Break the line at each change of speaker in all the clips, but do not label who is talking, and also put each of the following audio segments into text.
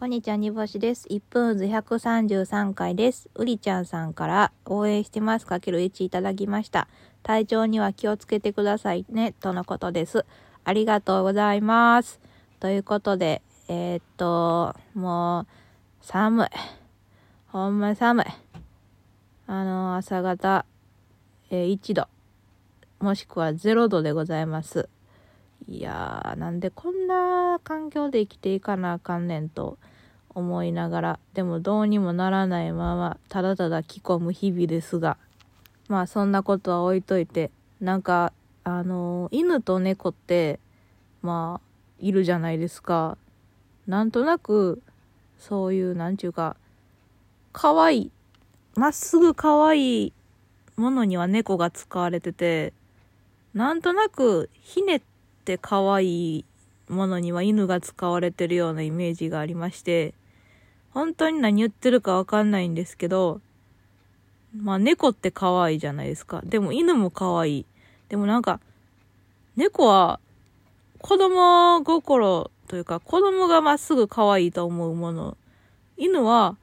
こんにちは、煮干しです。1分図133回です。うりちゃんさんから応援してますかける1いただきました。体調には気をつけてくださいね、とのことです。ありがとうございます。ということで、えー、っと、もう、寒い。ほんま寒い。あの、朝方、えー1度、もしくは0度でございます。いやー、なんでこんな環境で生きていかなあかんねんと思いながら、でもどうにもならないまま、ただただ着込む日々ですが、まあそんなことは置いといて、なんか、あのー犬と猫って、まあ、いるじゃないですか。なんとなく、そういう、なんちゅうか、可愛い、まっすぐ可愛いものには猫が使われてて、なんとなく、ひねっって可愛いものには犬が使われてるようなイメージがありまして、本当に何言ってるかわかんないんですけど、まあ猫って可愛いじゃないですか。でも犬も可愛い。でもなんか、猫は子供心というか子供がまっすぐ可愛いと思うもの。犬は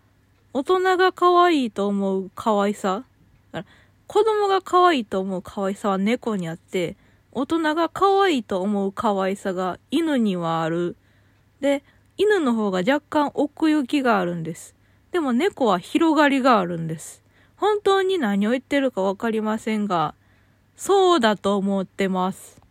大人が可愛いと思う可愛さ。だから子供が可愛いと思う可愛さは猫にあって、大人が可愛いと思う可愛さが犬にはある。で、犬の方が若干奥行きがあるんです。でも猫は広がりがあるんです。本当に何を言ってるかわかりませんが、そうだと思ってます。